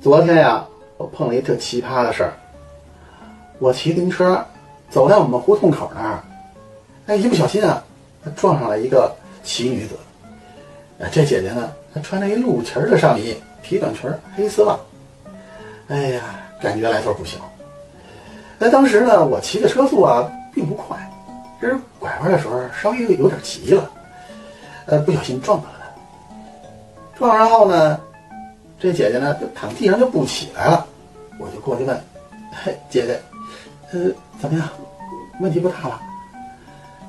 昨天呀，我碰了一特奇葩的事儿。我骑自行车走在我们胡同口那儿，哎，一不小心啊，撞上了一个奇女子。啊，这姐姐呢，她穿着一露脐的上衣，皮短裙，黑丝袜。哎呀，感觉来头不小。那当时呢，我骑的车速啊并不快，只是拐弯的时候稍微有点急了，呃，不小心撞到了她。撞上后呢，这姐姐呢就躺地上就不起来了，我就过去问：“嘿，姐姐，呃，怎么样？问题不大吧？”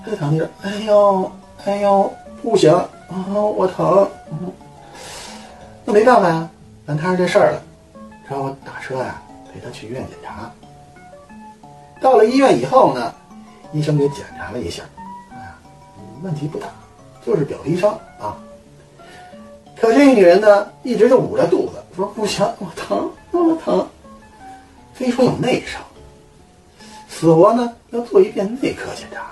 她就躺地上，哎呦，哎呦，不行啊，我疼。那没办法呀，咱摊上这事儿了，只好打车呀陪她去医院检查。到了医院以后呢，医生给检查了一下，啊，问题不大，就是表皮伤啊。可这个女人呢，一直就捂着肚子，说不行，我疼，我疼，非说有内伤，死活呢要做一遍内科检查。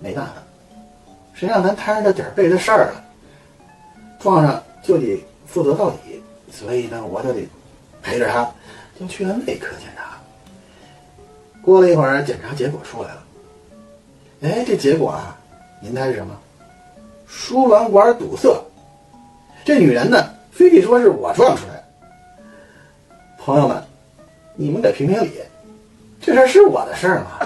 没办法，谁让咱摊上这点背的事儿了，撞上就得负责到底，所以呢，我就得陪着她，就去了内科检查。过了一会儿，检查结果出来了。哎，这结果啊，您猜是什么？输卵管堵塞。这女人呢，非得说是我撞出来的。朋友们，你们得评评理，这事儿是我的事儿吗？